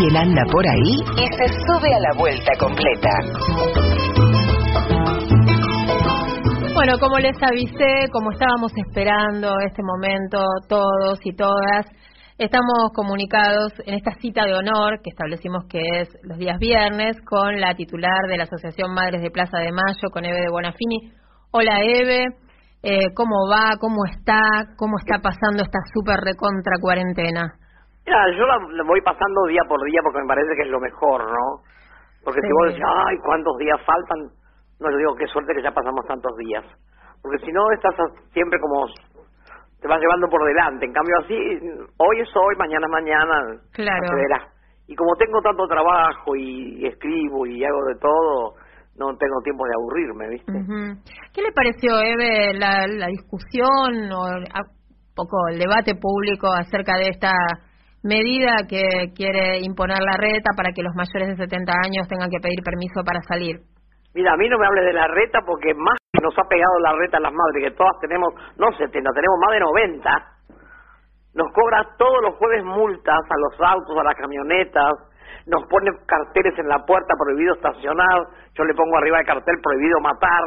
y él anda por ahí y se sube a la vuelta completa. Bueno, como les avisé, como estábamos esperando este momento todos y todas, estamos comunicados en esta cita de honor que establecimos que es los días viernes con la titular de la Asociación Madres de Plaza de Mayo, con Eve de Bonafini. Hola Eve, eh, ¿cómo va? ¿Cómo está? ¿Cómo está pasando esta súper recontra cuarentena? Mira, yo la, la voy pasando día por día porque me parece que es lo mejor, ¿no? Porque si vos decís, ay, ¿cuántos días faltan? No, yo digo, qué suerte que ya pasamos tantos días. Porque si no, estás siempre como... Te vas llevando por delante. En cambio, así, hoy es hoy, mañana es mañana. Claro. Y como tengo tanto trabajo y escribo y hago de todo, no tengo tiempo de aburrirme, ¿viste? ¿Qué le pareció, Eve, la, la discusión o a- poco el debate público acerca de esta medida que quiere imponer la reta para que los mayores de 70 años tengan que pedir permiso para salir? Mira, a mí no me hables de la reta porque más nos ha pegado la reta a las madres, que todas tenemos, no 70, tenemos más de 90. Nos cobra todos los jueves multas a los autos, a las camionetas, nos pone carteles en la puerta, prohibido estacionar, yo le pongo arriba el cartel prohibido matar,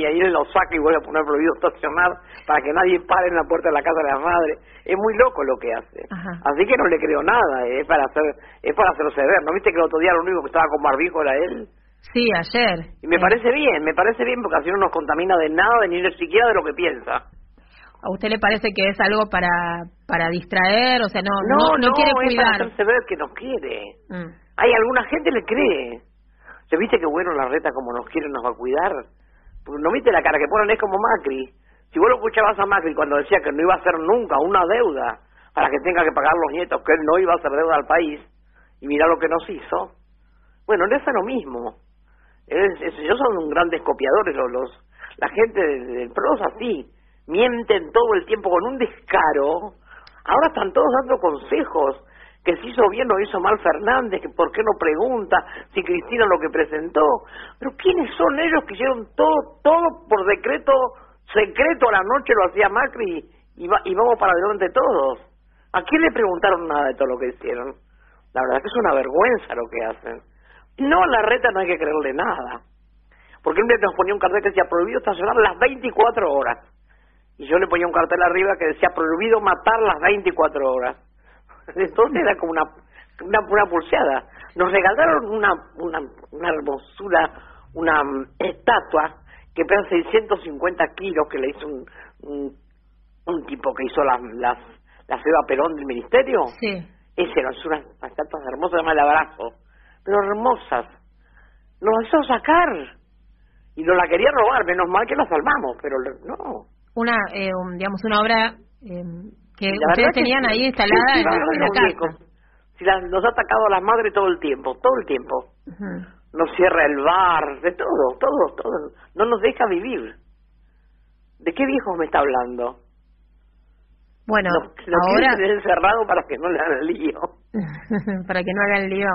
y ahí él lo saca y vuelve a poner prohibido estacionar para que nadie pare en la puerta de la casa de las madres. Es muy loco lo que hace. Ajá. Así que no le creo nada, eh, es para hacer, es para hacerse ver. ¿No viste que el otro día lo único que estaba con barbijo era él? Sí, ayer. Y me Eh, parece bien, me parece bien porque así no nos contamina de nada, ni siquiera de lo que piensa. ¿A usted le parece que es algo para para distraer? O sea, no no, no, quiere es para hacerse ver que nos quiere. Mm. Hay alguna gente le cree. ¿Se viste que bueno la reta como nos quiere nos va a cuidar? No viste la cara que ponen, es como Macri. Si vos lo escuchabas a Macri cuando decía que no iba a hacer nunca una deuda para que tenga que pagar los nietos, que él no iba a hacer deuda al país, y mira lo que nos hizo. Bueno, no es lo mismo. Es, es- ellos son grandes copiadores, los, los- la gente del, PRO así. Mienten todo el tiempo con un descaro. Ahora están todos dando consejos. Que si hizo bien o hizo mal Fernández, que por qué no pregunta, si Cristina lo que presentó. Pero ¿quiénes son ellos que hicieron todo, todo por decreto secreto a la noche lo hacía Macri y, va- y vamos para adelante todos? ¿A quién le preguntaron nada de todo lo que hicieron? La verdad es que es una vergüenza lo que hacen. No, a la reta no hay que creerle nada. Porque día nos ponía un cartel que decía prohibido estacionar las 24 horas. Y yo le ponía un cartel arriba que decía prohibido matar las 24 horas. Entonces era como una, una, una pulseada. Nos regalaron una, una, una hermosura, una mm, estatua que pesa 650 kilos que le hizo un, un, un tipo que hizo las, las, la Seba Perón del ministerio. Sí. Ese es unas estatuas hermosas, llama el abrazo. Pero hermosas. Nos hizo sacar. Y nos la quería robar, menos mal que la salvamos, pero no. Una eh, un- digamos una obra eh, que La ustedes que tenían ahí instalada Sí, sí, en, la- en la los casa. Si la- nos ha atacado a las madres todo el tiempo, todo el tiempo. Nos cierra el bar, de todo, todo, todo. No nos deja vivir. ¿De qué viejos me está hablando? Bueno, Nos, nos ahora encerrado para que no le hagan lío. para que no hagan lío.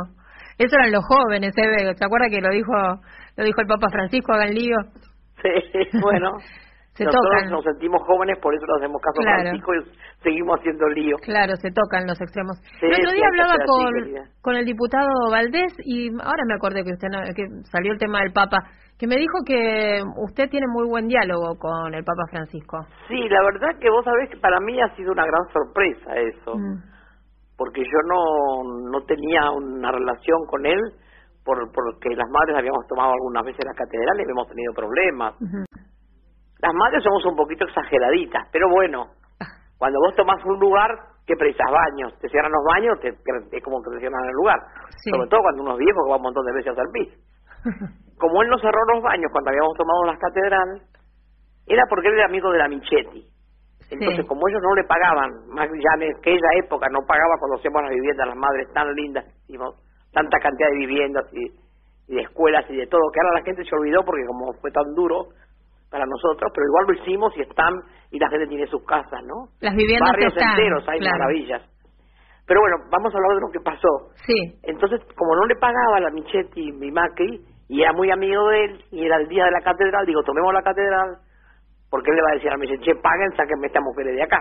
Eso eran los jóvenes, ¿eh? ¿Se acuerda que lo dijo lo dijo el Papa Francisco, hagan lío? Sí, bueno. Se Nosotros tocan. nos sentimos jóvenes, por eso le hacemos caso Claro. Francisco y seguimos haciendo lío. Claro, se tocan los extremos. Sí, el otro día hablaba ser así, con, con el diputado Valdés y ahora me acordé que usted no- que salió el tema del Papa, que me dijo que usted tiene muy buen diálogo con el Papa Francisco. Sí, la verdad que vos sabés que para mí ha sido una gran sorpresa eso, Mm. porque yo no, no tenía una relación con él por porque las madres habíamos tomado algunas veces la catedral y habíamos tenido problemas. Ujú. Las madres somos un poquito exageraditas, pero bueno, cuando vos tomás un lugar, ¿qué precisas? Baños. Te cierran los baños, te, es como que te cierran el lugar. Sí. Sobre todo cuando unos viejos que van un montón de veces a hacer pis. Como él no cerró los baños cuando habíamos tomado las catedrales, era porque él era amigo de la Michetti. Entonces, Sí. como ellos no le pagaban, más ya en aquella época no pagaba cuando hacíamos las viviendas, las madres tan lindas que hicimos, tanta cantidad de viviendas y, y de escuelas y de todo, que ahora la gente se olvidó porque como fue tan duro para nosotros, pero igual lo hicimos y están, y la gente tiene sus casas, ¿no? Las viviendas Barrios están, enteros, hay claro. maravillas. Pero bueno, vamos a hablar de lo que pasó. Sí, Entonces, como no le pagaba la Michetti y Macri, y era muy amigo de él, y era el día de la catedral, digo, tomemos la catedral, porque él le va a decir a la Michetti, che, paguen, sáquenme estas mujeres de acá.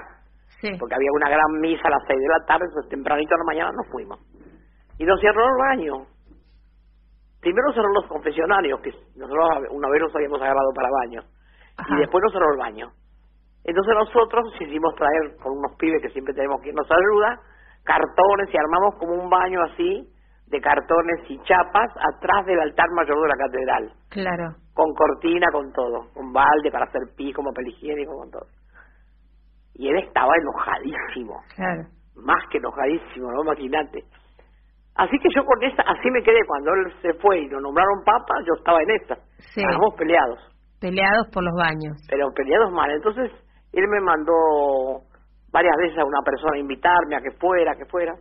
sí. Porque había una gran misa a las seis de la tarde, entonces tempranito a la mañana nos fuimos. Y nos cerró el baño. Primero cerró los confesionarios, que nosotros una vez nos habíamos agarrado para baño. Ajá. Y después nos cerró el baño. Entonces nosotros hicimos traer con unos pibes que siempre tenemos quien nos ayuda, cartones y armamos como un baño así de cartones y chapas atrás del altar mayor de la catedral, Claro. con cortina, con todo, con balde para hacer pis, como papel higiénico, con todo. Y él estaba enojadísimo, Claro. más que enojadísimo, no imagínate. Así que yo con esa, así me quedé, cuando él se fue y lo nombraron papa, yo estaba en esta. Sí. Estábamos peleados, Peleados por los baños. pero peleados mal. Entonces él me mandó varias veces a una persona a invitarme a que fuera, que fuera.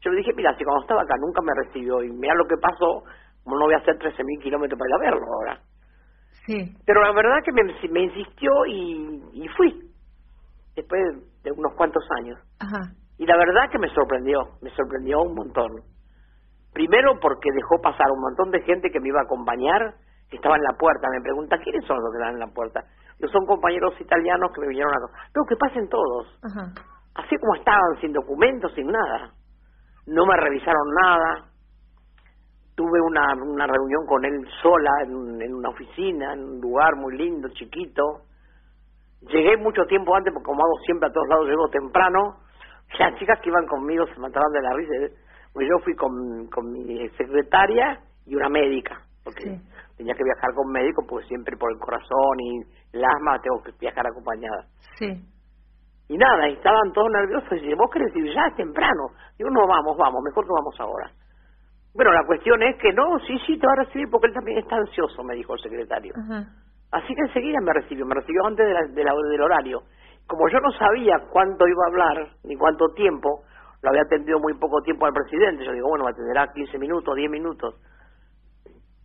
Yo le dije, mira, si cuando estaba acá nunca me recibió y mira lo que pasó, como no voy a hacer 13.000 kilómetros para ir a verlo ahora. Sí. Pero la verdad que me, me insistió y, y fui, después de unos cuantos años. Ajá. Y la verdad que me sorprendió, me sorprendió un montón. Primero porque dejó pasar un montón de gente que me iba a acompañar, que estaba en la puerta. Me pregunta, ¿quiénes son los que están en la puerta? Yo son compañeros italianos que me vinieron a... No, que pasen todos. Ajá. Así como estaban, sin documentos, sin nada. No me revisaron nada. Tuve una, una reunión con él sola en, un- en una oficina, en un lugar muy lindo, chiquito. Llegué mucho tiempo antes, porque como hago siempre a todos lados, llego temprano. Las chicas que iban conmigo se mataban de la risa. Porque yo fui con, con mi secretaria y una médica. Porque Sí. Tenía que viajar con médico, porque siempre por el corazón y el asma tengo que viajar acompañada. Sí. Y nada, y estaban todos nerviosos. Y dice, vos querés ir ya es temprano. Digo, no, vamos, vamos, mejor que vamos ahora. Bueno, la cuestión es que no, sí, sí, te va a recibir porque él también está ansioso, me dijo el secretario. Así que enseguida me recibió, me recibió antes de la- de la- del horario. Como yo no sabía cuánto iba a hablar, ni cuánto tiempo, lo había atendido muy poco tiempo al presidente. Yo digo, bueno, me atenderá 15 minutos, 10 minutos.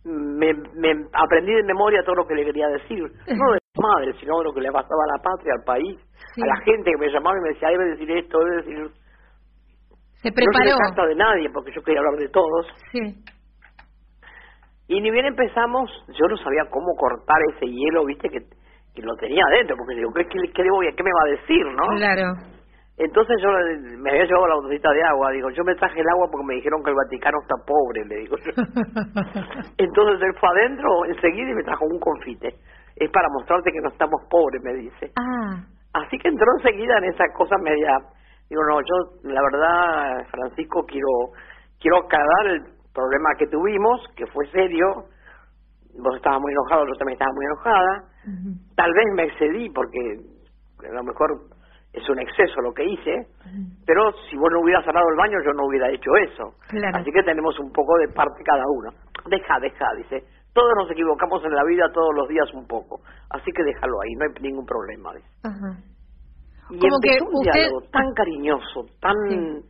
Me, me aprendí de memoria todo lo que le quería decir. No de madre, sino de lo que le pasaba a la patria, al país, Sí. a la gente que me llamaba y me decía, debe decir esto, debe decir... Se No preparó. se carta de nadie, porque yo quería hablar de todos. Sí. Y ni bien empezamos, yo no sabía cómo cortar ese hielo, viste, que, que lo tenía adentro, porque digo, ¿qué, qué, qué le voy a, ¿qué me va a decir, no? Claro. Entonces yo me había llevado la botellita de agua, digo, yo me traje el agua porque me dijeron que el Vaticano está pobre, le digo yo. Entonces él fue adentro enseguida y me trajo un confite. Es para mostrarte que no estamos pobres, me dice. ah. Así que entró enseguida en esa cosa media. Digo, no, yo la verdad, Francisco, quiero quiero aclarar el problema que tuvimos, que fue serio. Vos estabas muy enojado, yo también estaba muy enojada. Tal vez me excedí porque a lo mejor es un exceso lo que hice, pero si vos no hubieras cerrado el baño yo no hubiera hecho eso. Claro. Así que tenemos un poco de parte cada uno. Deja, deja, dice. Todos nos equivocamos en la vida todos los días un poco. Así que déjalo ahí, no hay ningún problema. dice. Ajá. Y Como que un usted- diálogo tan cariñoso, tan, Sí.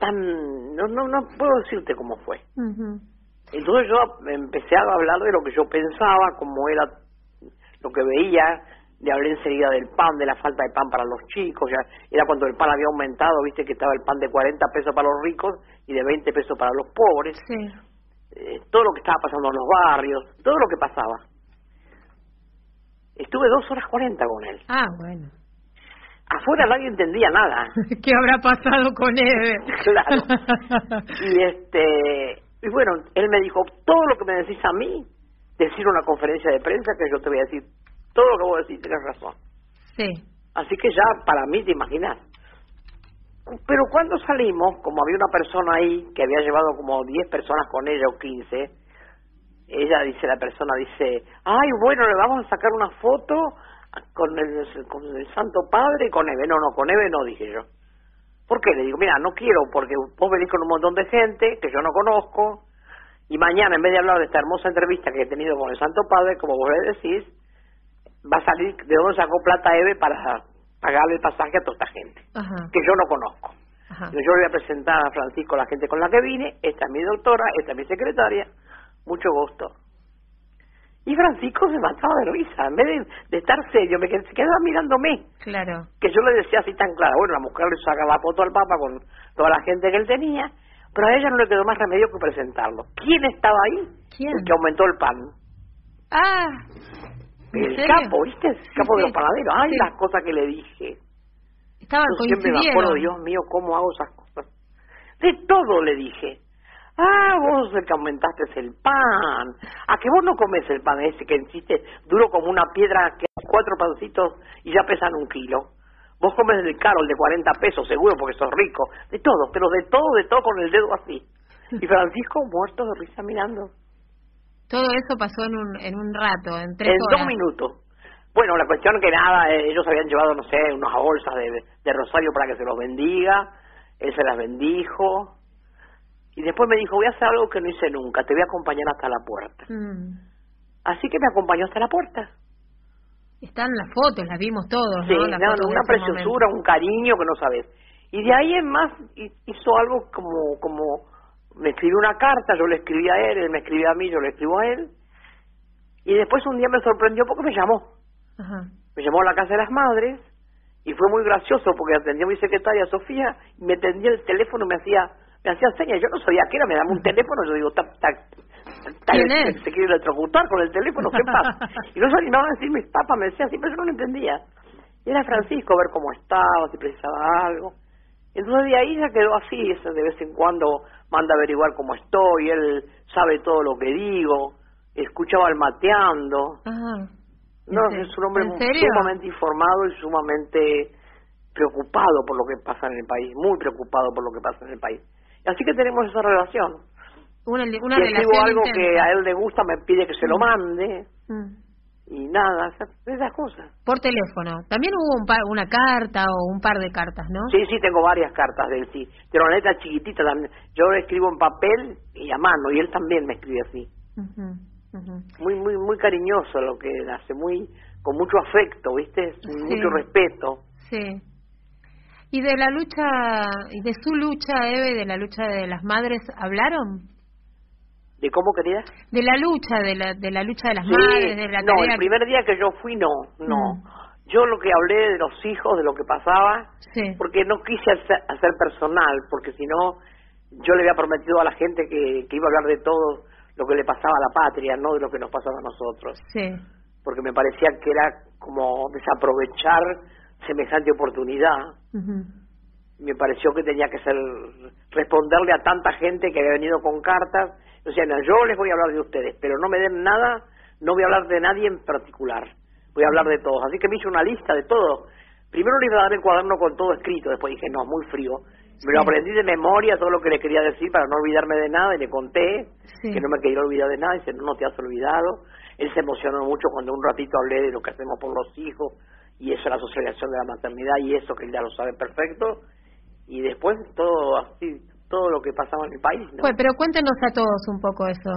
tan, no, no, no puedo decirte cómo fue. Entonces yo empecé a hablar de lo que yo pensaba, cómo era lo que veía, le hablé enseguida del pan, de la falta de pan para los chicos, ya era cuando el pan había aumentado, viste que estaba el pan de 40 pesos para los ricos y de 20 pesos para los pobres, Sí. eh, todo lo que estaba pasando en los barrios, todo lo que pasaba. Estuve dos horas 40 con él. Ah, bueno. Afuera nadie entendía nada. ¿Qué habrá pasado con Eve? Claro. Y este y bueno, él me dijo, todo lo que me decís a mí, decir una conferencia de prensa que yo te voy a decir, todo lo que vos decís tienes razón. sí. Así que ya para mí te imaginas. Pero cuando salimos, como había una persona ahí que había llevado como 10 personas con ella o 15, ella dice, la persona dice, ay, bueno, le vamos a sacar una foto con el, con el Santo Padre y con Eve. No, no, con Eve no, dije yo. ¿Por qué? Le digo, mira, no quiero porque vos venís con un montón de gente que yo no conozco y mañana en vez de hablar de esta hermosa entrevista que he tenido con el Santo Padre, como vos le decís, va a salir de dónde sacó plata Eve para pagarle el pasaje a toda esta gente Ajá. que yo no conozco. Ajá. Yo le voy a presentar a Francisco la gente con la que vine, esta es mi doctora, esta es mi secretaria, mucho gusto. Y Francisco se mataba de risa, en vez de, de estar serio, me qued- se quedaba mirándome, Claro. que yo le decía así tan claro, bueno, la mujer le saca la foto al Papa con toda la gente que él tenía, pero a ella no le quedó más remedio que presentarlo. ¿Quién estaba ahí? ¿Quién? El que aumentó el pan. Ah. ¿En El capo, ¿viste? El capo de los panaderos. Ay, Sí. las cosas que le dije. Estaban Yo siempre me acuerdo, Dios mío, cómo hago esas cosas. De todo le dije. Ah, vos el que aumentaste el pan. ¿A que vos no comes el pan ese que existe duro como una piedra que cuatro pancitos y ya pesan un kilo? Vos comes el caro, el de 40 pesos, seguro, porque sos rico. De todo, pero de todo, de todo con el dedo así. Y Francisco muerto de risa mirando. Todo eso pasó en un, en un rato, en tres en horas. dos minutos. Bueno, la cuestión que nada, eh, ellos habían llevado, no sé, unas bolsas de, de rosario para que se los bendiga. Él se las bendijo. Y después me dijo, voy a hacer algo que no hice nunca, te voy a acompañar hasta la puerta. Mm. Así que me acompañó hasta la puerta. Están las fotos, las vimos todos, Sí, ¿no? Las no, fotos una preciosura, momento. un cariño que no sabes. Y de ahí en más hi- hizo algo como, como me escribió una carta, yo le escribí a él, él me escribía a mí, yo le escribo a él. Y después un día me sorprendió porque me llamó. Ajá. Me llamó a la casa de las madres y fue muy gracioso porque atendió a mi secretaria Sofía y me tendía el teléfono y me hacía me hacía señas. Yo no sabía qué era, me daba un teléfono, yo digo, ta, ta, ta- ¿Quién se- es? se quiere electrocutar con el teléfono, ¿qué pasa? Y no se animaban a decir mis papas, me decía así, pero yo no lo entendía. Y era Francisco, a ver cómo estaba, si precisaba algo. Entonces de ahí ya quedó así, ese de vez en cuando manda a averiguar cómo estoy, él sabe todo lo que digo, escuchaba el mateando. Ajá. No, ¿En es un hombre sumamente informado y sumamente preocupado por lo que pasa en el país, muy preocupado por lo que pasa en el país. Así que tenemos esa relación. Una, una si relación algo que a él le gusta, me pide que se lo mande Mm. Y nada, esas- esas cosas. Por teléfono. También hubo un par, una carta o un par de cartas, ¿no? Sí, sí, tengo varias cartas de él, sí. Pero una letra chiquitita también. Yo escribo en papel y a mano y él también me escribe así. Muy, muy, muy cariñoso lo que él hace, muy, con mucho afecto, ¿viste? Sí. Mucho respeto. Sí. ¿Y de la lucha, y de su lucha, Eve, de la lucha de las madres, hablaron? ¿De cómo, querida? De la lucha, de la, de la lucha de las Sí, madres, de la no, tarea el primer día que yo fui no, no. Mm. Yo lo que hablé de los hijos, de lo que pasaba, Sí. porque no quise hacer, hacer personal, porque si no, yo le había prometido a la gente que, que iba a hablar de todo lo que le pasaba a la patria, no de lo que nos pasaba a nosotros, Sí. porque me parecía que era como desaprovechar semejante oportunidad. Ujú. Me pareció que tenía que ser responderle a tanta gente que había venido con cartas. O sea, no, yo les voy a hablar de ustedes, pero no me den nada, no voy a hablar de nadie en particular. Voy a hablar de todos. Así que me hice una lista de todo. Primero le iba a dar el cuaderno con todo escrito, después dije, no, muy frío. Me lo aprendí de memoria, todo lo que le quería decir para no olvidarme de nada, y le conté Sí. que no me quería olvidar de nada, y dice, no, no te has olvidado. Él se emocionó mucho cuando un ratito hablé de lo que hacemos por los hijos, y eso, la socialización de la maternidad, y eso que él ya lo sabe perfecto. Y después todo así, todo lo que pasaba en el país, ¿no? Pues, pero cuéntenos a todos un poco eso.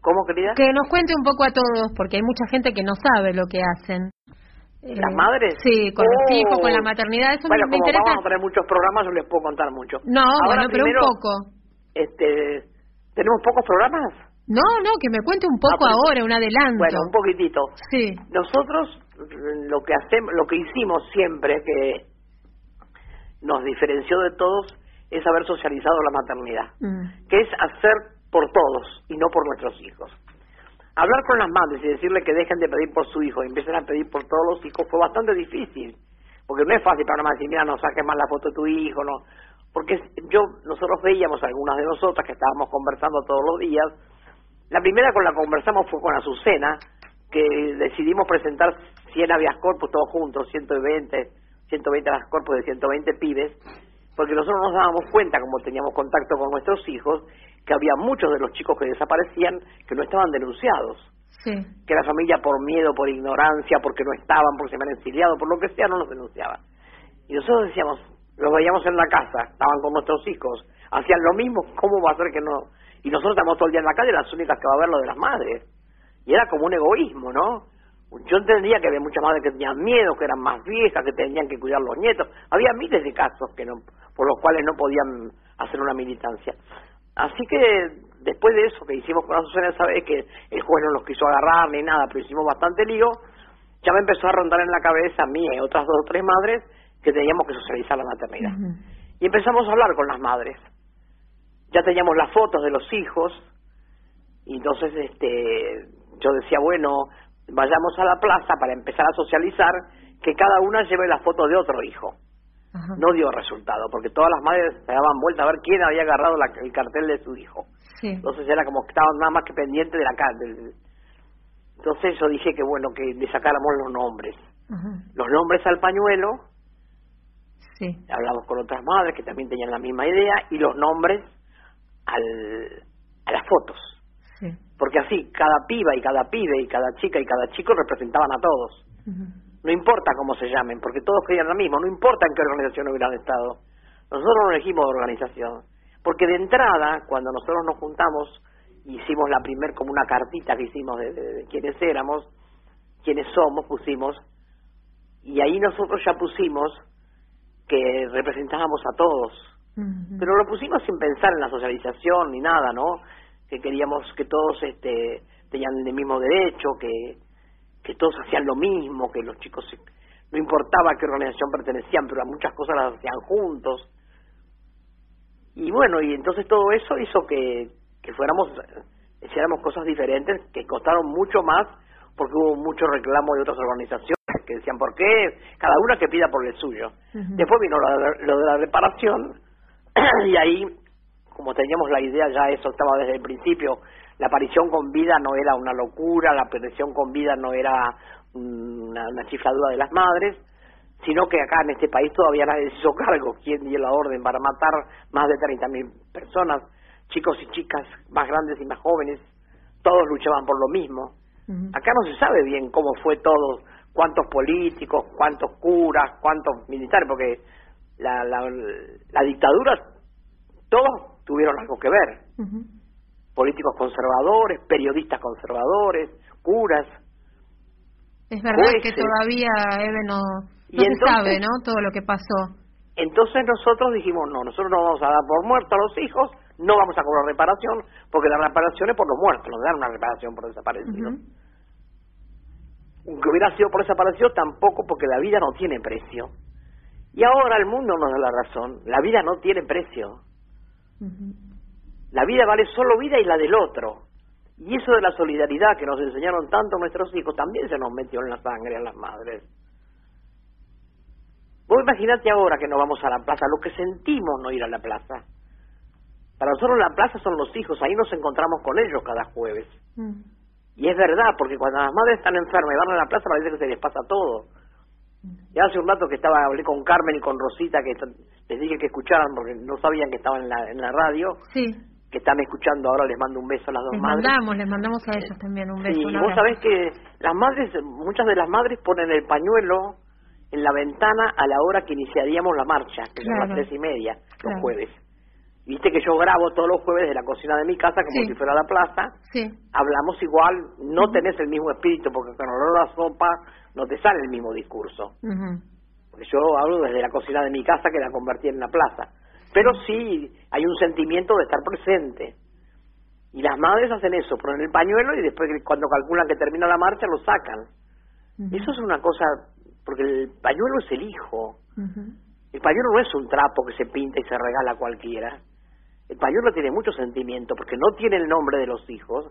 ¿Cómo, querida? Que nos cuente un poco a todos, porque hay mucha gente que no sabe lo que hacen. ¿Las Eh, madres? Sí, con los Oh. hijos, con la maternidad. Eso bueno, me, me como interesa. vamos a tener muchos programas, yo les puedo contar mucho. No, Ahora, bueno, pero primero, un poco. Este, ¿Tenemos pocos programas? No, no, que me cuente un poco Ah, pues, ahora, un adelanto. Bueno, un poquitito. Sí. Nosotros lo que hacemos, lo que hicimos siempre que nos diferenció de todos es haber socializado la maternidad, Mm. que es hacer por todos y no por nuestros hijos. Hablar con las madres y decirle que dejen de pedir por su hijo y empiecen a pedir por todos los hijos fue bastante difícil, porque no es fácil para una madre decir, mira, no saques más la foto de tu hijo, no, porque yo nosotros veíamos algunas de nosotras que estábamos conversando todos los días. La primera con la que conversamos fue con Azucena, que decidimos presentar 100 habeas corpus todos juntos, 120, 120 habeas corpus de 120 pibes, porque nosotros nos dábamos cuenta, como teníamos contacto con nuestros hijos, que había muchos de los chicos que desaparecían que no estaban denunciados Sí. que la familia por miedo, por ignorancia, porque no estaban, porque se habían exiliado, por lo que sea, no los denunciaba. Y nosotros decíamos, los veíamos en la casa, estaban con nuestros hijos, hacían lo mismo, ¿cómo va a ser que no? Y nosotros estamos todo el día en la calle, las únicas que va a ver lo de las madres. Y era como un egoísmo, ¿no? Yo entendía que había muchas madres que tenían miedo, que eran más viejas, que tenían que cuidar los nietos. Había miles de casos que no, por los cuales no podían hacer una militancia. Así que después de eso que hicimos con Azucena esa vez, que el juez no nos quiso agarrar ni nada, pero hicimos bastante lío, ya me empezó a rondar en la cabeza a mí y a otras dos o tres madres que teníamos que socializar la maternidad. Y empezamos a hablar con las madres. Ya teníamos las fotos de los hijos, y entonces este yo decía, bueno, vayamos a la plaza para empezar a socializar, que cada una lleve la foto de otro hijo. no dio resultado, porque todas las madres se daban vuelta a ver quién había agarrado el cartel de su hijo. Entonces era como que estaban nada más que pendientes de la cárcel. Entonces yo dije que bueno, que le sacáramos los nombres. Los nombres al pañuelo, sí. hablamos con otras madres que también tenían la misma idea, y los nombres al, a las fotos. Porque así, cada piba y cada pibe y cada chica y cada chico representaban a todos. No importa cómo se llamen, porque todos querían lo mismo, no importa en qué organización hubieran estado. Nosotros no elegimos organización, porque de entrada, cuando nosotros nos juntamos, hicimos la primer como una cartita que hicimos de, de, quiénes éramos, quiénes somos, pusimos, y ahí nosotros ya pusimos que representábamos a todos. Pero lo pusimos sin pensar en la socialización ni nada, ¿no? Que queríamos que todos este, tenían el mismo derecho, que, que todos hacían lo mismo, que los chicos no importaba a qué organización pertenecían, pero a muchas cosas las hacían juntos. Y bueno, y entonces todo eso hizo que, que fuéramos, hiciéramos cosas diferentes que costaron mucho más porque hubo mucho reclamo de otras organizaciones que decían, ¿por qué? Cada una que pida por el suyo. Después vino lo, de la reparación y ahí, como teníamos la idea, ya eso estaba desde el principio, la aparición con vida no era una locura, la aparición con vida no era una, una chifladura de las madres, sino que acá en este país todavía nadie se hizo cargo. ¿Quién dio la orden para matar más de 30.000 personas? Chicos y chicas, más grandes y más jóvenes, todos luchaban por lo mismo. Acá no se sabe bien cómo fue todo, cuántos políticos, cuántos curas, cuántos militares, porque la, la, la dictadura, todos tuvieron algo que ver políticos conservadores, periodistas conservadores, curas. Es verdad que todavía, Eve, no, no se sabe, ¿no? Todo lo que pasó. Entonces nosotros dijimos, no, nosotros no vamos a dar por muertos a los hijos, no vamos a cobrar reparación, porque la reparación es por los muertos, no dan una reparación por desaparecidos. Aunque hubiera sido por desaparecidos, tampoco, porque la vida no tiene precio. Y ahora el mundo nos da la razón, la vida no tiene precio. La vida vale solo vida y la del otro. Y eso de la solidaridad que nos enseñaron tanto nuestros hijos también se nos metió en la sangre a las madres. Vos imaginate ahora que nos vamos a la plaza, lo que sentimos no ir a la plaza. Para nosotros la plaza son los hijos, ahí nos encontramos con ellos cada jueves. Mm. Y es verdad, porque cuando las madres están enfermas y van a la plaza parece que se les pasa todo. Ya hace un rato que estaba hablé con Carmen y con Rosita que les dije que escucharan porque no sabían que estaban en la, en la radio. Sí que están escuchando ahora, les mando un beso a las dos les madres. mandamos, les mandamos a ellos también un beso. Sí, vos sabés que las madres, muchas de las madres ponen el pañuelo en la ventana a la hora que iniciaríamos la marcha, que son las tres y media, los jueves. Viste que yo grabo todos los jueves de la cocina de mi casa como si fuera la plaza. Sí. Hablamos igual, no tenés el mismo espíritu porque con olor a la sopa no te sale el mismo discurso. Porque yo hablo desde la cocina de mi casa que la convertí en la plaza pero sí hay un sentimiento de estar presente. Y las madres hacen eso, ponen el pañuelo y después cuando calculan que termina la marcha lo sacan. Eso es una cosa, porque el pañuelo es el hijo. El pañuelo no es un trapo que se pinta y se regala a cualquiera. El pañuelo tiene mucho sentimiento porque no tiene el nombre de los hijos,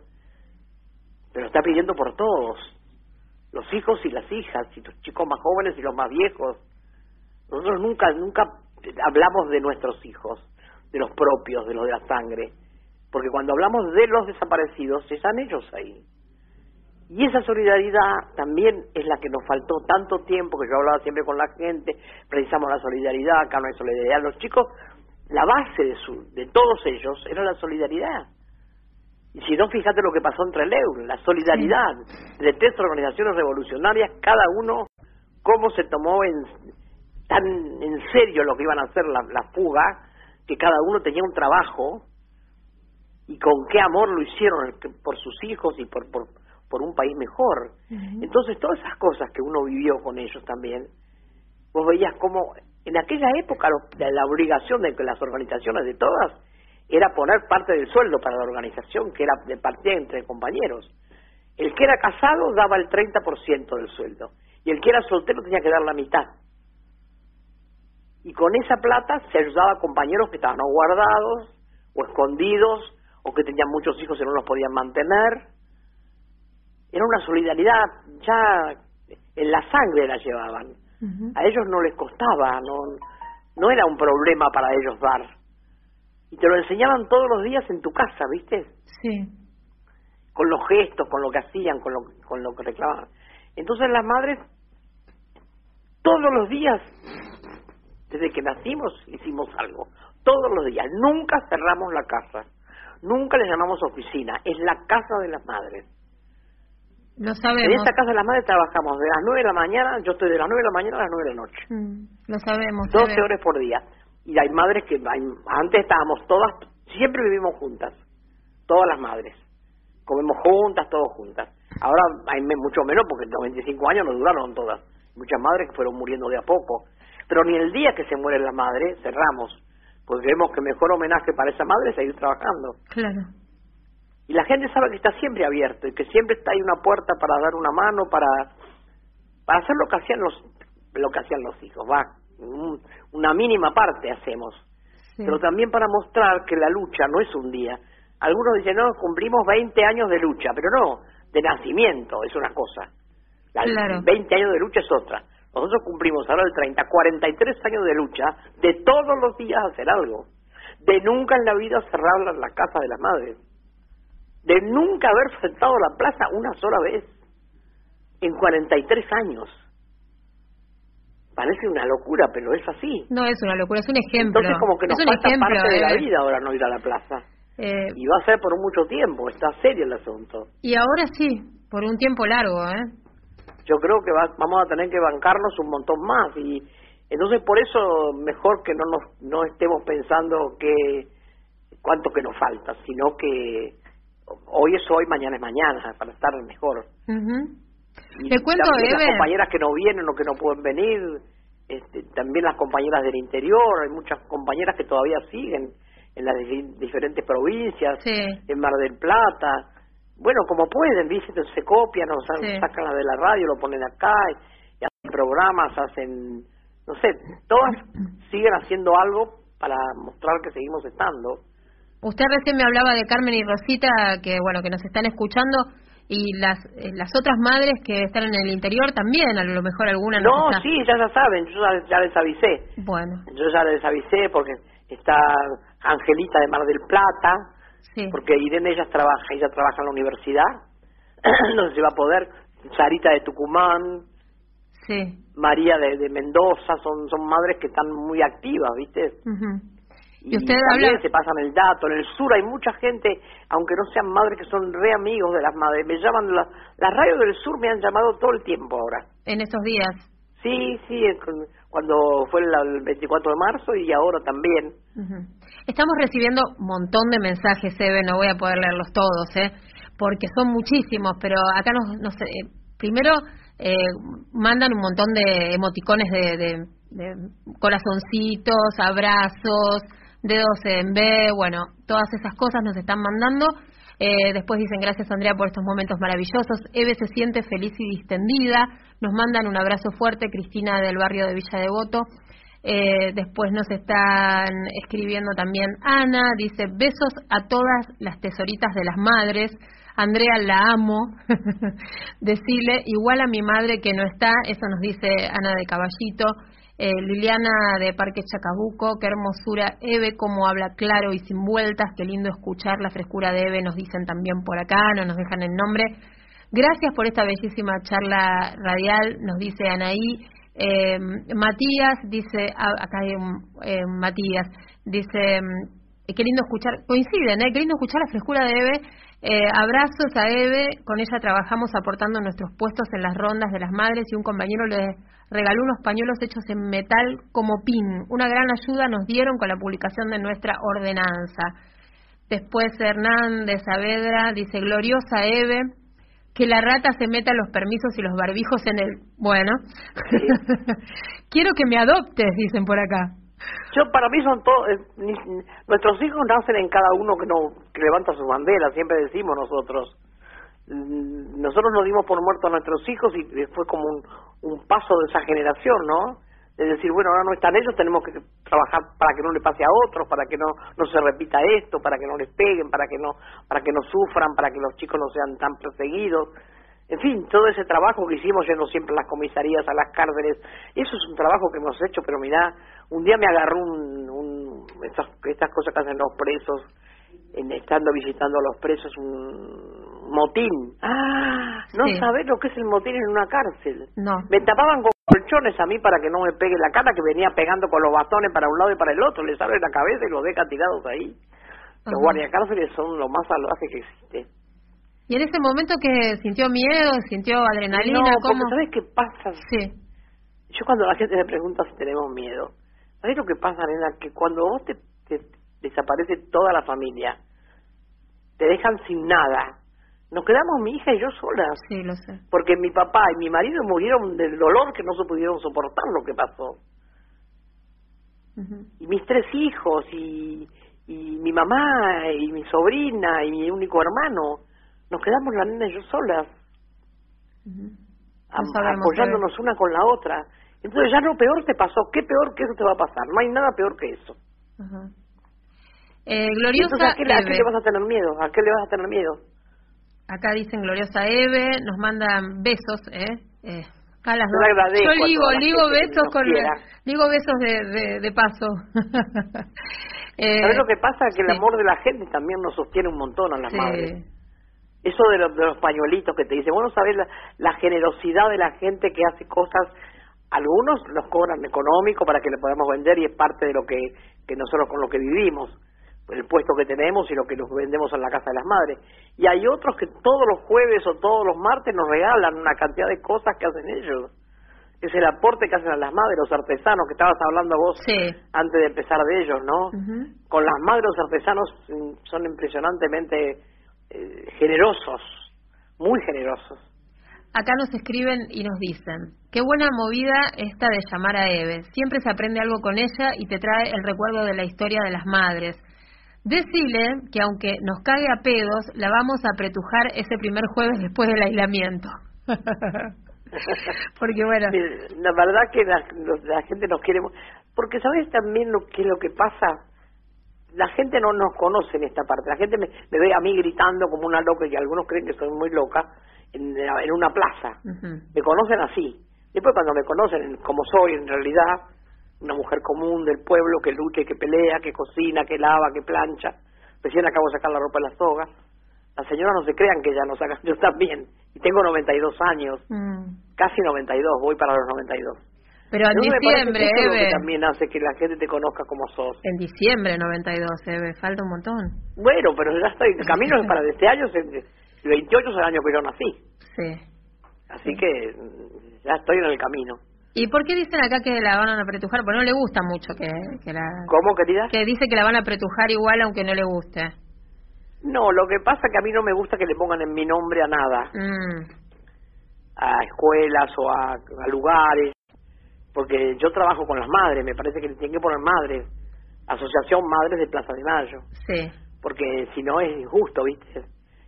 pero está pidiendo por todos. Los hijos y las hijas, y los chicos más jóvenes y los más viejos. Nosotros nunca, nunca hablamos de nuestros hijos, de los propios, de los de la sangre, porque cuando hablamos de los desaparecidos, están ellos ahí. Y esa solidaridad también es la que nos faltó tanto tiempo, que yo hablaba siempre con la gente, precisamos la solidaridad, acá no hay solidaridad. Los chicos, la base de, su, de todos ellos era la solidaridad. Y si no, fíjate lo que pasó entre el EUR, la solidaridad de tres organizaciones revolucionarias, cada uno cómo se tomó en, tan en serio lo que iban a hacer la, la fuga, que cada uno tenía un trabajo y con qué amor lo hicieron por sus hijos y por, por, por un país mejor. Entonces, todas esas cosas que uno vivió con ellos también, vos veías como en aquella época la obligación de las organizaciones de todas era poner parte del sueldo para la organización, que era de partida entre compañeros. El que era casado daba el 30% del sueldo y el que era soltero tenía que dar la mitad y con esa plata se ayudaba a compañeros que estaban o guardados o escondidos o que tenían muchos hijos y no los podían mantener. Era una solidaridad, ya en la sangre la llevaban. A ellos no les costaba, no, no era un problema para ellos dar. Y te lo enseñaban todos los días en tu casa, ¿viste? Sí. Con los gestos, con lo que hacían, con lo, con lo que reclamaban. Entonces las madres, todos los días, desde que nacimos, hicimos algo. Todos los días. Nunca cerramos la casa. Nunca le llamamos oficina. Es la casa de las madres. Lo sabemos. En esta casa de las madres trabajamos de las 9 de la mañana, yo estoy de las 9 de la mañana a las 9 de la noche. Mm, lo sabemos. 12 Eve. horas por día. Y hay madres que hay- antes estábamos todas, siempre vivimos juntas, todas las madres. Comemos juntas, todos juntas. Ahora hay mucho menos porque los 25 años no duraron todas. Muchas madres que fueron muriendo de a poco. Pero ni el día que se muere la madre cerramos, porque creemos que mejor homenaje para esa madre es seguir trabajando. Claro. Y la gente sabe que está siempre abierto y que siempre está ahí una puerta para dar una mano, para para hacer lo que hacían los lo que hacían los hijos, va, un- una mínima parte hacemos, Sí. pero también para mostrar que la lucha no es un día. Algunos dicen, "No, cumplimos 20 años de lucha", pero no, de nacimiento es una cosa. La- Claro. 20 años de lucha es otra. Nosotros cumplimos ahora el 30, 43 años de lucha, de todos los días hacer algo. De nunca en la vida cerrar la, la casa de las madres. De nunca haber faltado a la plaza una sola vez. En 43 años. Parece una locura, pero es así. No es una locura, es un ejemplo. Entonces como que nos falta ejemplo, parte de la vida ahora no ir a la plaza. Eh, Y va a ser por mucho tiempo, está serio el asunto. y ahora sí, por un tiempo largo, ¿eh? yo creo que va- vamos a tener que bancarnos un montón más y entonces por eso mejor que no nos no estemos pensando que cuánto que nos falta sino que hoy es hoy mañana es mañana para estar mejor Ujú. y Le cuento, también las compañeras que no vienen o que no pueden venir este, también las compañeras del interior hay muchas compañeras que todavía siguen en las di- diferentes provincias Sí. en Mar del Plata. Bueno, como pueden, dicen, se copian, o Sí. sacan la de la radio, lo ponen acá, y hacen programas, hacen, no sé, todas siguen haciendo algo para mostrar que seguimos estando. Usted recién me hablaba de Carmen y Rosita, que bueno, que nos están escuchando, y las eh, las otras madres que están en el interior también, a lo mejor alguna No, está- sí, ya ya saben, yo ya, ya les avisé, Bueno, yo ya les avisé porque está Angelita de Mar del Plata, sí. porque Irene ella trabaja, ella trabaja en la universidad, no si va a poder, Sarita de Tucumán, Sí. María de, de Mendoza, son, son madres que están muy activas, ¿viste? ujú. Y usted también habla- se pasan el dato. En el sur hay mucha gente, aunque no sean madres, que son re amigos de las madres. Me llaman, la- las radios del sur me han llamado todo el tiempo ahora. En estos días. Sí, sí, cuando fue el, el 24 de marzo y ahora también. Ujú. Estamos recibiendo un montón de mensajes, Eve, no voy a poder leerlos todos, ¿eh? porque son muchísimos, pero acá nos, nos eh, primero eh, mandan un montón de emoticones de, de- de corazoncitos, abrazos, dedos en B, bueno, todas esas cosas nos están mandando. Eh, después dicen gracias Andrea por estos momentos maravillosos. Eve se siente feliz y distendida. Nos mandan un abrazo fuerte, Cristina del barrio de Villa Devoto. Eh, después nos están escribiendo también Ana, dice besos a todas las tesoritas de las madres. Andrea la amo. Decirle igual a mi madre que no está, eso nos dice Ana de Caballito. Eh, Liliana de Parque Chacabuco, qué hermosura. Eve, cómo habla claro y sin vueltas, qué lindo escuchar la frescura de Eve, nos dicen también por acá, no nos dejan el nombre. Gracias por esta bellísima charla radial, nos dice Anaí. Eh, Matías dice, ah, acá hay un eh, Matías, dice, mm, qué lindo escuchar, coinciden, ¿eh? qué lindo escuchar la frescura de Eve. Eh, abrazos a Eve, con ella trabajamos aportando nuestros puestos en las rondas de las madres y un compañero le regaló unos pañuelos hechos en metal como pin. Una gran ayuda nos dieron con la publicación de nuestra ordenanza. Después Hernán de Saavedra dice, gloriosa Eve, que la rata se meta los permisos y los barbijos en el... Bueno, quiero que me adoptes, dicen por acá. Yo para mí son todos, nuestros hijos nacen en cada uno que no que levanta su bandera, siempre decimos nosotros. Mm, Nosotros nos dimos por muertos a nuestros hijos y fue como un, un paso de esa generación, ¿no? De decir, bueno, ahora no están ellos, tenemos que trabajar para que no le pase a otros, para que no no se repita esto, para que no les peguen, para que no para que no sufran, para que los chicos no sean tan perseguidos. En fin, todo ese trabajo que hicimos yendo siempre a las comisarías, a las cárceles, eso es un trabajo que hemos hecho, pero mirá, un día me agarró un, un estas, estas cosas que hacen los presos, en estando visitando a los presos, un motín. Ah, No sí. sabés lo que es el motín en una cárcel. No. Me tapaban con colchones a mí para que no me pegue la cara, que venía pegando con los bastones para un lado y para el otro, les abre la cabeza y los deja tirados ahí. Los guardiacárceles son lo más salvaje que existe. ¿Y en ese momento que sintió miedo, sintió adrenalina? no, ¿Cómo? ¿sabes qué pasa? Sí. Yo cuando la gente me pregunta si tenemos miedo, ¿sabes lo que pasa, nena? Que cuando vos te, te desaparece toda la familia, te dejan sin nada, nos quedamos mi hija y yo solas. Sí, lo sé. Porque mi papá y mi marido murieron del dolor que no se pudieron soportar lo que pasó. Y mis tres hijos, y, y mi mamá, y mi sobrina, y mi único hermano, nos quedamos la nena y yo solas, apoyándonos una con la otra. Entonces ya lo peor te pasó, ¿qué peor que eso te va a pasar? No hay nada peor que eso. Ajá. Eh, Entonces, gloriosa ¿a qué, le- a qué le vas a tener miedo? ¿A qué le vas a tener miedo? Acá dicen gloriosa Eve, nos mandan besos, ¿eh? eh acá las dos. Yo a ligo, ligo besos con ligo besos de, de, de paso. eh, ¿Sabes lo que pasa? Que el sí. amor de la gente también nos sostiene un montón a las sí. madres. Eso de los, de los pañuelitos que te dicen, bueno, sabes la, la generosidad de la gente que hace cosas, algunos los cobran económico para que le podamos vender y es parte de lo que, que nosotros con lo que vivimos, el puesto que tenemos y lo que nos vendemos en la casa de las madres. Y hay otros que todos los jueves o todos los martes nos regalan una cantidad de cosas que hacen ellos. Es el aporte que hacen a las madres, los artesanos, que estabas hablando vos Sí. antes de empezar de ellos, ¿no? Con las madres los artesanos mm, son impresionantemente eh, generosos, muy generosos. Acá nos escriben y nos dicen, qué buena movida esta de llamar a Eve. Siempre se aprende algo con ella y te trae el recuerdo de la historia de las madres. Decile que aunque nos cague a pedos, la vamos a pretujar ese primer jueves después del aislamiento. Porque bueno, La verdad que la, la gente nos quiere... Porque sabes también lo que es lo que pasa. La gente no nos conoce en esta parte. La gente me, me ve a mí gritando como una loca y algunos creen que soy muy loca en, en una plaza. Me conocen así. Después cuando me conocen como soy en realidad, una mujer común del pueblo que lucha y que pelea, que cocina, que lava, que plancha. Recién acabo de sacar la ropa de la soga. Las señoras no se crean que ya no sacan, yo también. Y tengo 92 años, mm. casi 92, voy para los 92. Pero en diciembre, que eso es lo Eve, que también hace que la gente te conozca como sos. en diciembre 92, Eve, falta un montón. Bueno, pero ya estoy, el camino es para este año, el 28 es el año que yo nací. Sí. Así que mm, ya estoy en el camino. ¿Y por qué dicen acá que la van a pretujar? Pues no le gusta mucho que, que la... ¿Cómo, querida? Que dice que la van a pretujar igual aunque no le guste. No, lo que pasa es que a mí no me gusta que le pongan en mi nombre a nada, Mm, a escuelas o a, a lugares, porque yo trabajo con las madres, me parece que le tienen que poner madres, Asociación Madres de Plaza de Mayo, sí. porque si no es injusto, ¿viste?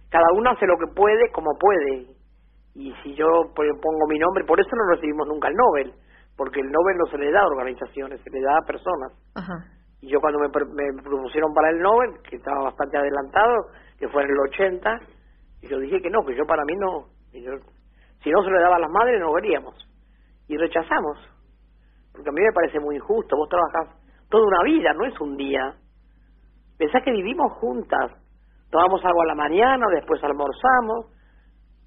Cada uno hace lo que puede como puede, y si yo pon- pongo mi nombre, por eso no recibimos nunca el Nobel, porque el Nobel no se le da a organizaciones, se le da a personas. Ajá. Y yo cuando me, me propusieron para el Nobel, que estaba bastante adelantado, que fue en el 80, y yo dije que no, que yo para mí no. Y yo, si no se le daba a las madres, no veríamos. Y rechazamos. Porque a mí me parece muy injusto. Vos trabajás toda una vida, no es un día. Pensás que vivimos juntas. Tomamos algo a la mañana, después almorzamos.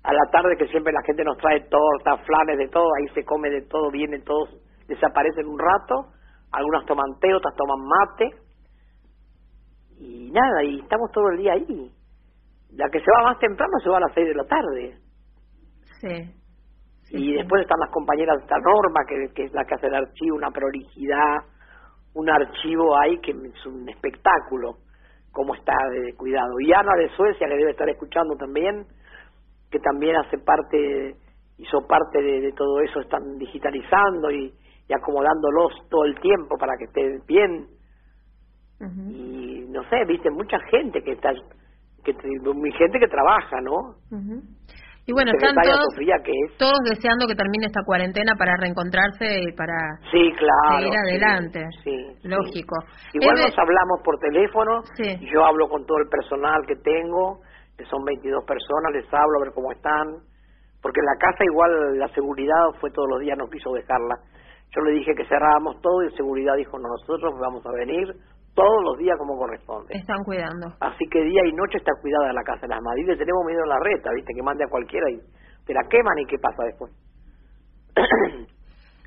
A la tarde que siempre la gente nos trae tortas, flanes, de todo. Ahí se come de todo, vienen todos, desaparecen un rato. Algunas toman té, otras toman mate. Y nada, y estamos todo el día ahí. La que se va más temprano se va a las seis de la tarde. Sí. Y después están las compañeras de esta norma, que, que es la que hace el archivo, una prolijidad, un archivo ahí que es un espectáculo, cómo está de cuidado. Y Ana de Suecia, que debe estar escuchando también, que también hace parte, hizo parte de, de todo eso, están digitalizando y, y acomodándolos todo el tiempo para que estén bien. Y no sé, viste, mucha gente que está, que mi gente que trabaja, ¿no? Ujú. Y bueno, están todos, Sofía, que es todos deseando que termine esta cuarentena para reencontrarse y para Sí, claro. seguir adelante. Sí, sí. Lógico. Igual nos hablamos por teléfono. Yo hablo con todo el personal que tengo, que son 22 personas, les hablo a ver cómo están. porque en la casa igual la seguridad fue todos los días, no quiso dejarla. Yo le dije que cerrábamos todo y seguridad dijo, no, nosotros vamos a venir todos los días como corresponde. Están cuidando. Así que día y noche está cuidada la casa de las madres. Le tenemos miedo a la reta, viste, que mande a cualquiera y te la queman y qué pasa después.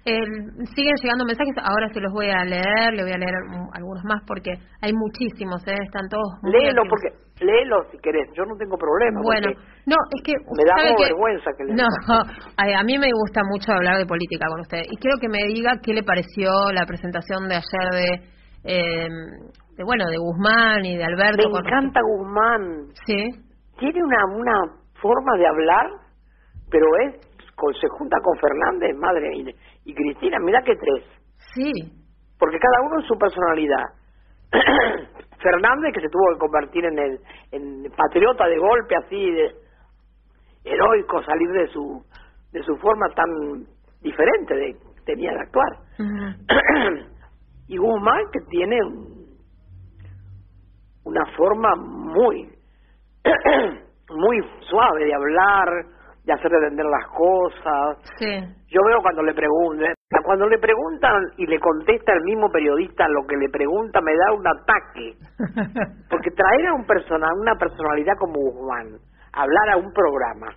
siguen llegando mensajes, ahora se los voy a leer, le voy a leer algunos más porque hay muchísimos, ¿eh? están todos Léelo porque léelo si querés, yo no tengo problema. Bueno, no, es que me da vergüenza que le No, a, mí me gusta mucho hablar de política con usted y quiero que me diga qué le pareció la presentación de ayer de eh, de bueno, de Guzmán y de Alberto. Me encanta Guzmán. Sí. Tiene una una forma de hablar, pero es se junta con Fernández, madre mía y Cristina, mira que tres. Sí. Porque cada uno en su personalidad. Fernández, que se tuvo que convertir en el en patriota de golpe, así de heroico, salir de su de su forma tan diferente de tenía de actuar. y Guzmán, que tiene una forma muy muy suave de hablar, de hacer entender las cosas. Sí. Yo veo cuando le preguntan, cuando le preguntan y le contesta el mismo periodista lo que le pregunta, me da un ataque. Porque traer a un persona, una personalidad como Guzmán, hablar a un programa.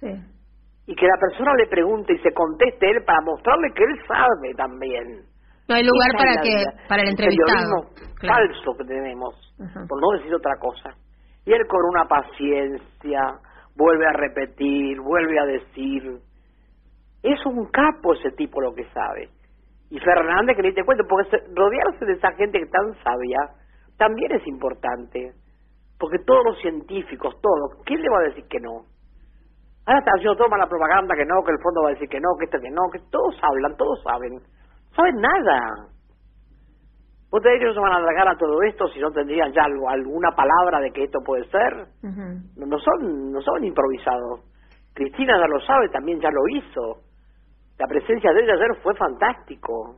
Sí. Y que la persona le pregunte y se conteste él para mostrarle que él sabe también. No hay lugar para que para el entrevistado. falso que tenemos, por no decir otra cosa. Y él con una paciencia, vuelve a repetir, vuelve a decir. Es un capo ese tipo lo que sabe. Y Fernández, que ni te cuento, porque rodearse de esa gente que tan sabia también es importante. Porque todos los científicos, todos, ¿quién le va a decir que no? Ahora está haciendo toma la propaganda que no, que el fondo va a decir que no, que esto que no, que todos hablan, todos saben. Saben nada. ¿Vos te que no se van a alargar a todo esto si no tendrían ya algo, alguna palabra de que esto puede ser? no, son no son improvisados. Cristina ya lo sabe, también ya lo hizo. La presencia de ella ayer fue fantástico.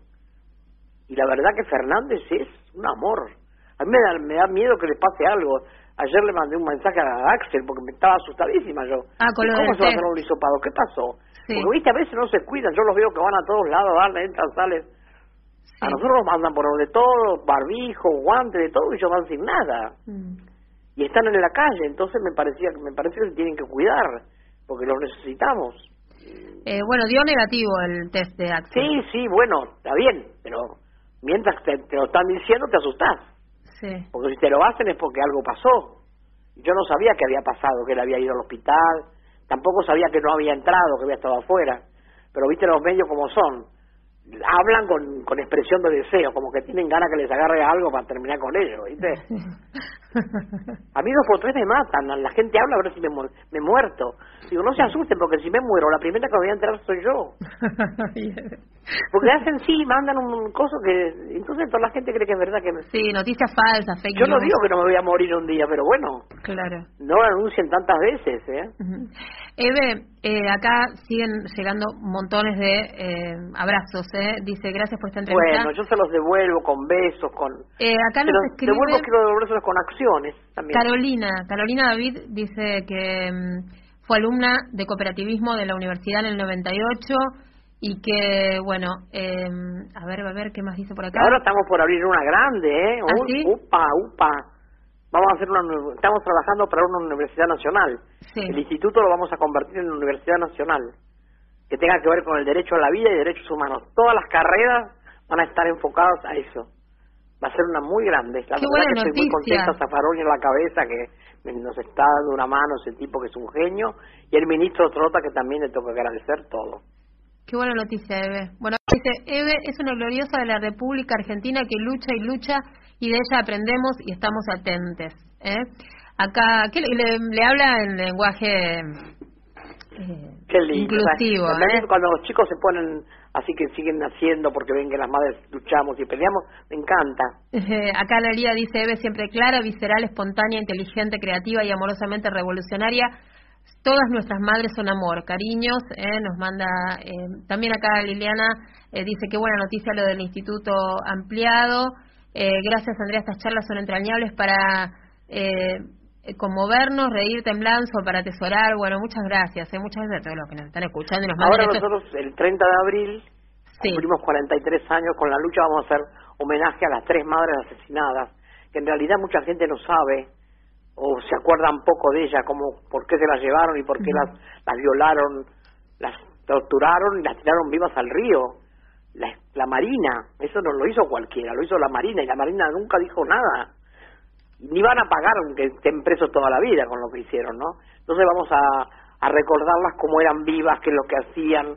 Y la verdad que Fernández es un amor. A mí me da, me da miedo que le pase algo. Ayer le mandé un mensaje a Axel porque me estaba asustadísima yo. Ah, ¿Cómo se va a hacer un hisopado? ¿Qué pasó? Porque viste, a veces no se cuidan. Yo los veo que van a todos lados, van, entran, salen a nosotros nos mandan por de todo, barbijo, guante, de todo, y ellos van sin nada. Mm. Y están en la calle, entonces me parecía me parece que se tienen que cuidar, porque los necesitamos. Eh, bueno, dio negativo el test de Axel. Sí, sí, bueno, está bien, pero mientras te, lo están diciendo te asustás. Sí. Porque si te lo hacen es porque algo pasó. Yo no sabía que había pasado, que él había ido al hospital, tampoco sabía que no había entrado, que había estado afuera. Pero viste los medios como son hablan con, con expresión de deseo, como que tienen ganas que les agarre algo para terminar con ellos, ¿viste? A mí dos por tres me matan, la gente habla a ver si me, me muerto. Digo, no se asusten porque si me muero, la primera que me voy a enterar soy yo. Porque hacen sí, mandan un coso que... Entonces toda la gente cree que es verdad que... Me... Sí, noticias falsas, fake Yo no digo que no me voy a morir un día, pero bueno. Claro. No lo anuncien tantas veces, ¿eh? Eve, eh, acá siguen llegando montones de eh, abrazos, ¿eh? Dice, gracias por esta entrevista. Bueno, yo se los devuelvo con besos, con... Eh, acá nos escribe... Devuelvo, quiero devolverlos con acciones también. Carolina, Carolina David dice que mm, fue alumna de cooperativismo de la universidad en el 98 y que, bueno, eh, a ver, a ver, ¿qué más dice por acá? Ahora estamos por abrir una grande, ¿eh? ¿Ah, Upa, upa. Vamos a hacer una, estamos trabajando para una universidad nacional. El instituto lo vamos a convertir en una universidad nacional que tenga que ver con el derecho a la vida y derechos humanos. Todas las carreras van a estar enfocadas a eso. Va a ser una muy grande. La Qué verdad que estoy muy contenta, Zafaroni en la cabeza, que nos está dando una mano ese tipo que es un genio, y el ministro Trota, que también le toca agradecer todo. Qué buena noticia, Eve. Bueno, dice, Eve es una gloriosa de la República Argentina que lucha y lucha y de ella aprendemos y estamos atentes. ¿eh? Acá, ¿qué le, le, habla en lenguaje eh, inclusivo? ¿eh? Cuando los chicos se ponen así que siguen naciendo porque ven que las madres luchamos y peleamos, me encanta. acá la Lía dice, Eve siempre clara, visceral, espontánea, inteligente, creativa y amorosamente revolucionaria Todas nuestras madres son amor, cariños, eh, nos manda, eh, también acá Liliana eh, dice qué buena noticia lo del instituto ampliado, gracias Andrea, estas charlas son entrañables para eh, conmovernos, reír, temblanzo, para atesorar. Bueno, muchas gracias, ¿eh? muchas gracias a todos los que nos están escuchando y nos Ahora nosotros, el 30 de abril, sí. cumplimos 43 años con la lucha, vamos a hacer homenaje a las tres madres asesinadas, que en realidad mucha gente no sabe o se acuerdan poco de ellas, como por qué se las llevaron y por qué las, las violaron, las torturaron y las tiraron vivas al río. La, la Marina, eso no lo hizo cualquiera, lo hizo la Marina y la Marina nunca dijo nada. Ni van a pagar aunque estén presos toda la vida con lo que hicieron, ¿no? Entonces vamos a, a recordarlas cómo eran vivas, qué es lo que hacían,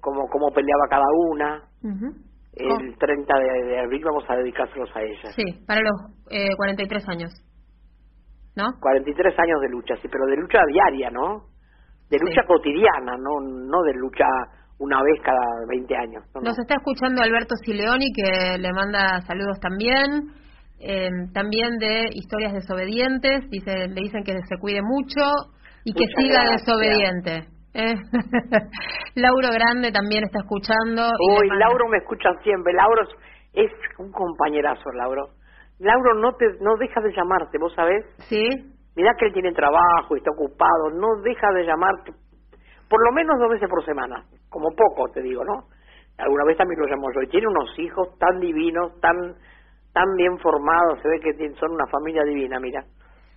cómo, cómo peleaba cada una. El 30 de, de, abril vamos a dedicárselos a ellas. Sí, para los eh, 43 años. ¿No? 43 años de lucha, sí, pero de lucha diaria, ¿no? De lucha cotidiana, no no de lucha una vez cada 20 años. Nos está escuchando Alberto Sileoni, que le manda saludos también. Eh, también de historias desobedientes, dice, le dicen que se cuide mucho y que siga desobediente. Eh. Lauro Grande también está escuchando. Uy, Lauro me escucha siempre. Lauro es un compañerazo, Lauro. Lauro no te no deja de llamarte, ¿vos sabés? Sí. Mirá que él tiene trabajo y está ocupado, no deja de llamarte por lo menos dos veces por semana, como poco te digo, ¿no? Alguna vez también lo llamo yo. Y tiene unos hijos tan divinos, tan tan bien formados, se ve que son una familia divina, mira.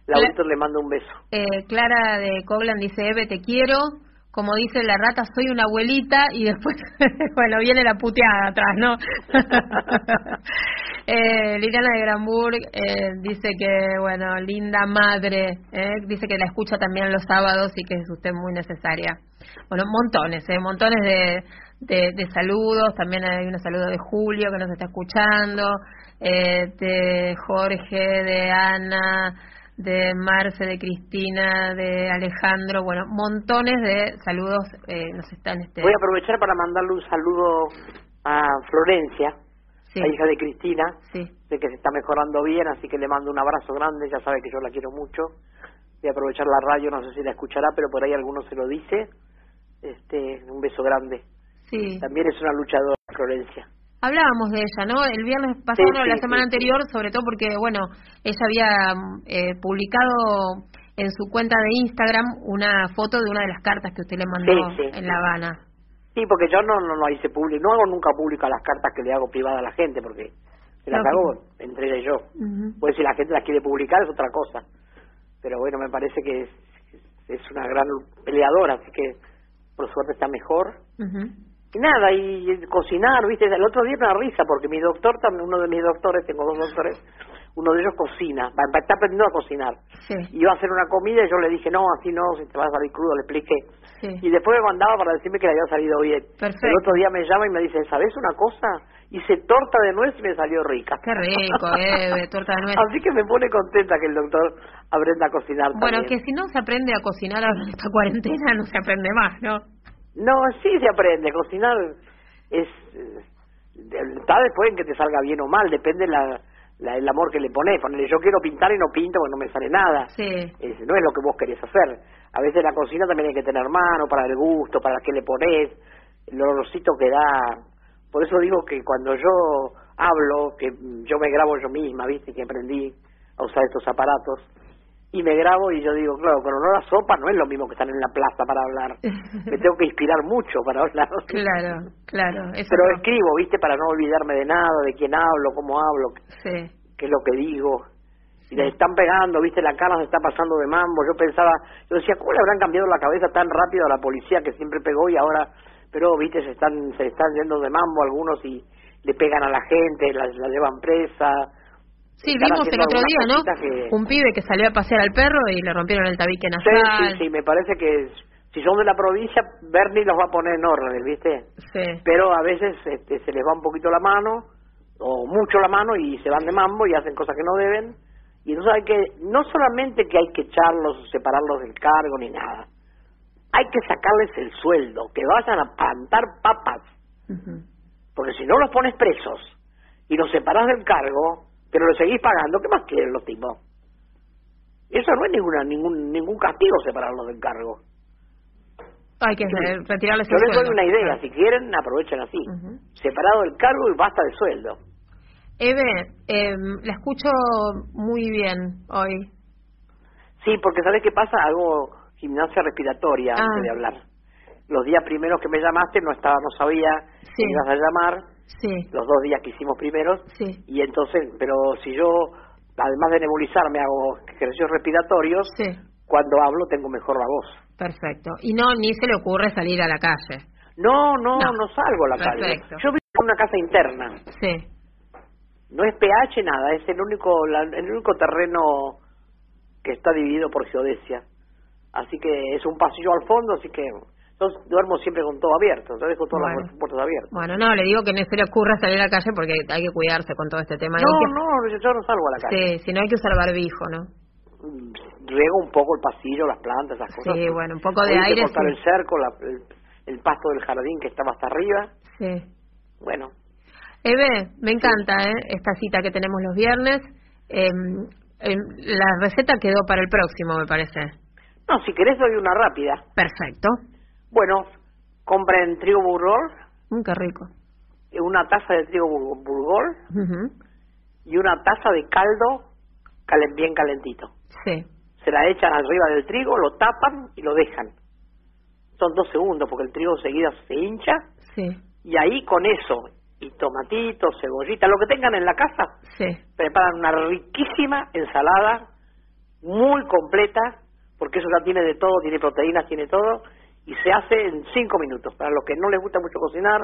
Laurito le mando un beso. Eh, Clara de Coglan dice, Eve, te quiero. Como dice la rata, soy una abuelita y después, bueno, viene la puteada atrás, ¿no? eh, Liliana de Granburg eh, dice que, bueno, linda madre, eh, dice que la escucha también los sábados y que es usted muy necesaria. Bueno, montones, eh, montones de, de, de saludos, también hay un saludo de Julio que nos está escuchando, eh, de Jorge, de Ana, de Marce, de Cristina, de Alejandro, bueno, montones de saludos eh, nos están... Este... Voy a aprovechar para mandarle un saludo a Florencia, sí. la hija de Cristina, sí. sé que se está mejorando bien, así que le mando un abrazo grande, ya sabe que yo la quiero mucho. Voy a aprovechar la radio, no sé si la escuchará, pero por ahí alguno se lo dice. Este, un beso grande. Sí. También es una luchadora, Florencia. Hablábamos de ella, ¿no? El viernes pasado, sí, sí, la semana anterior, sobre todo porque, bueno, ella había eh, publicado en su cuenta de Instagram una foto de una de las cartas que usted le mandó en La Habana. Sí, porque yo no, no, no hice público, no hago nunca pública las cartas que le hago privada a la gente, porque se las hago entre ella y yo. Uh -huh. Pues si la gente las quiere publicar es otra cosa. Pero bueno, me parece que es, es una gran peleadora, así que por suerte está mejor. Uh -huh. Y nada, y cocinar, ¿viste? El otro día me da risa porque mi doctor, también uno de mis doctores, tengo dos doctores, uno de ellos cocina, está aprendiendo a cocinar. Sí. Y iba a hacer una comida y yo le dije, no, así no, si te vas a salir crudo, le expliqué. Sí. Y después me mandaba para decirme que le había salido bien. Perfecto. El otro día me llama y me dice, ¿sabes una cosa? Hice torta de nuez y me salió rica. Qué rico, eh, torta de nuez. Así que me pone contenta que el doctor aprenda a cocinar Bueno, también. que si no se aprende a cocinar ahora en esta cuarentena, no se aprende más, ¿no? No, sí se aprende. Cocinar es... Está después en que te salga bien o mal, depende la, la, el amor que le pones. Ponele, yo quiero pintar y no pinto porque no me sale nada. Sí. Es, no es lo que vos querés hacer. A veces la cocina también hay que tener mano para el gusto, para qué le pones, el olorcito que da. Por eso digo que cuando yo hablo, que yo me grabo yo misma, viste, que aprendí a usar estos aparatos, y me grabo y yo digo, claro, con olor a sopa no es lo mismo que estar en la plaza para hablar. Me tengo que inspirar mucho para hablar. Claro, claro. Eso Pero no. escribo, ¿viste? Para no olvidarme de nada, de quién hablo, cómo hablo, Sí. qué es lo que digo. Y les están pegando, ¿viste? La cara se está pasando de mambo. Yo pensaba, yo decía, ¿cómo le habrán cambiado la cabeza tan rápido a la policía que siempre pegó y ahora, pero, ¿viste? Se están, se están yendo de mambo algunos y le pegan a la gente, la, la llevan presa. Sí, vimos el otro día, ¿no? que- Un pibe que salió a pasear al perro y le rompieron el tabique nasal. Sí, sí, sí, me parece que si son de la provincia, Bernie los va a poner en orden, ¿viste? Sí. Pero a veces este, se les va un poquito la mano, o mucho la mano, y se van de mambo y hacen cosas que no deben. Y entonces hay que, no solamente que hay que echarlos o separarlos del cargo ni nada, hay que sacarles el sueldo, que vayan a plantar papas, Ujú. porque si no los pones presos y los separas del cargo, pero los seguís pagando, ¿qué más quieren los tipos? Eso no es ninguna, ningún, ningún castigo separarlos del cargo. Hay que Sí. eh, retirarles Yo el les doy sueldo. una idea, si quieren aprovechen así, separado del cargo y basta de sueldo. Eve, eh, la escucho muy bien hoy. Sí, porque ¿sabes qué pasa? Hago gimnasia respiratoria Ah. antes de hablar. Los días primeros que me llamaste no estaba, no sabía Sí. que ibas a llamar, Sí, los dos días que hicimos primeros, sí, y entonces, pero si yo, además de nebulizarme, hago ejercicios respiratorios, sí. cuando hablo tengo mejor la voz. Perfecto. Y no, ni se le ocurre salir a la calle. No, no, No. no, salgo a la calle. Yo vivo en una casa interna. Sí. No es PH nada, es el único, la- el único terreno que está dividido por geodesia. Así que es un pasillo al fondo, así que yo duermo siempre con todo abierto, yo dejo todas Bueno. las puertas abiertas. Bueno, no, le digo que no se le ocurra salir a la calle porque hay que cuidarse con todo este tema. No, que- no, yo, no salgo a la calle. Sí, si no hay que usar barbijo, ¿no? Mm, Riego un poco el pasillo, las plantas, esas cosas. Sí, bueno, un poco de Hoy aire, cortar sí. el cerco, la- el, el pasto del jardín que estaba hasta arriba. Sí. Bueno, Eve, me encanta ¿eh? esta cita que tenemos los viernes. Eh, eh, la receta quedó para el próximo, me parece. no, si querés doy una rápida. Perfecto. Bueno, compren trigo burgol, Mm, qué rico. una taza de trigo bur- burgol Ujú. y una taza de caldo calen- bien calentito. Sí, Se la echan arriba del trigo, lo tapan y lo dejan. Son dos segundos porque el trigo seguida se hincha sí, y ahí con eso y tomatitos, cebollita, lo que tengan en la casa, sí. preparan una riquísima ensalada muy completa porque eso ya tiene de todo, tiene proteínas, tiene todo y se hace en cinco minutos. Para los que no les gusta mucho cocinar,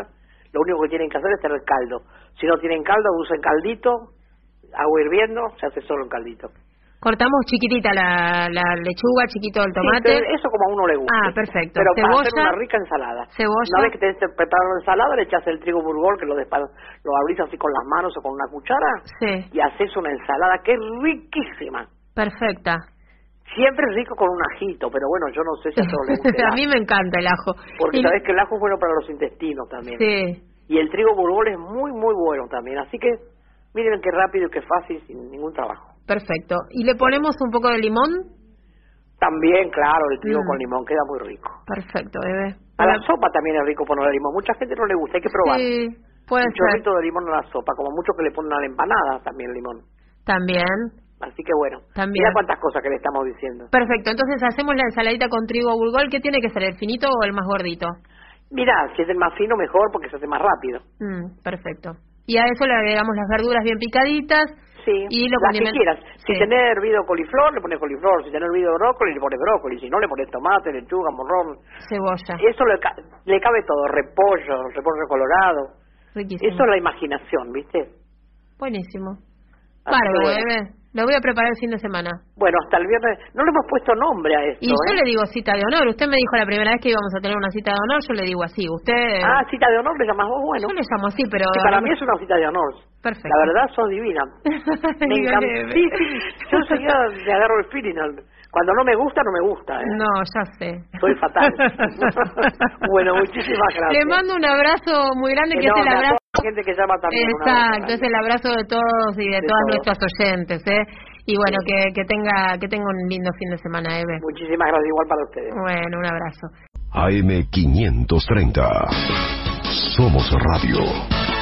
lo único que tienen que hacer es tener caldo. Si no tienen caldo, usen caldito, agua hirviendo, se hace solo en caldito. Cortamos chiquitita la, la lechuga, chiquito el tomate. eso como a uno le gusta. Ah, perfecto. Pero para hacer Cebolla. una rica ensalada. Cebolla. Una vez que tenés preparado la ensalada, le echas el trigo burgol, que lo, despa- lo abrís así con las manos o con una cuchara, Sí, y haces una ensalada que es riquísima. perfecta. Siempre es rico con un ajito, pero bueno, yo no sé si a todos les gusta el a mí me encanta el ajo. Porque Y- sabés que el ajo es bueno para los intestinos también. Sí, Y el trigo burgol es muy, muy bueno también. Así que miren qué rápido y qué fácil, sin ningún trabajo. perfecto. ¿Y le ponemos un poco de limón? También, claro, el trigo Mm. con limón queda muy rico. Perfecto, bebé. A la sopa también es rico ponerle limón. Mucha gente no le gusta, hay que probar. Sí, puede un ser. chorrito de limón a la sopa, como mucho que le ponen a la empanada también limón. También. Así que bueno, También. mira cuántas cosas que le estamos diciendo. Perfecto, entonces hacemos la ensaladita con trigo burgol. ¿Qué tiene que ser, el finito o el más gordito? Mira, si es el más fino, mejor porque se hace más rápido. Mm, perfecto. Y a eso le agregamos las verduras bien picaditas. Sí, Y lo las que quieras. Si Sí. tenés hervido coliflor, le pones coliflor. Si tenés hervido brócoli, le pones brócoli. Si no, le pones tomate, lechuga, morrón. Cebolla. Eso le, ca- le cabe todo. Repollo, repollo colorado. Riquísimo. Eso es la imaginación, ¿viste? Buenísimo. Bárbaro, bueno. Lo voy a preparar el fin de semana. Bueno, hasta el viernes. No le hemos puesto nombre a esto, Y yo ¿eh? le digo cita de honor. Usted me dijo la primera vez que íbamos a tener una cita de honor, yo le digo así. Usted... Ah, cita de honor le llamás vos, bueno. yo le llamo así, pero... Sí, para mí es una cita de honor. Perfecto. La verdad, sos divina. Me encanta. Sí, sí. Yo enseguida le agarro el feeling. Cuando no me gusta, no me gusta. ¿eh? No, ya sé. Soy fatal. bueno, muchísimas gracias. Le mando un abrazo muy grande, que es el Enorme a abrazo... gente que llama también. Exacto, es el abrazo de todos y de, De todas todos. nuestras oyentes, ¿eh? Y bueno, que, que tenga que tenga un lindo fin de semana, Eve. Muchísimas gracias, igual para ustedes. Bueno, un abrazo. AM530. Somos Radio.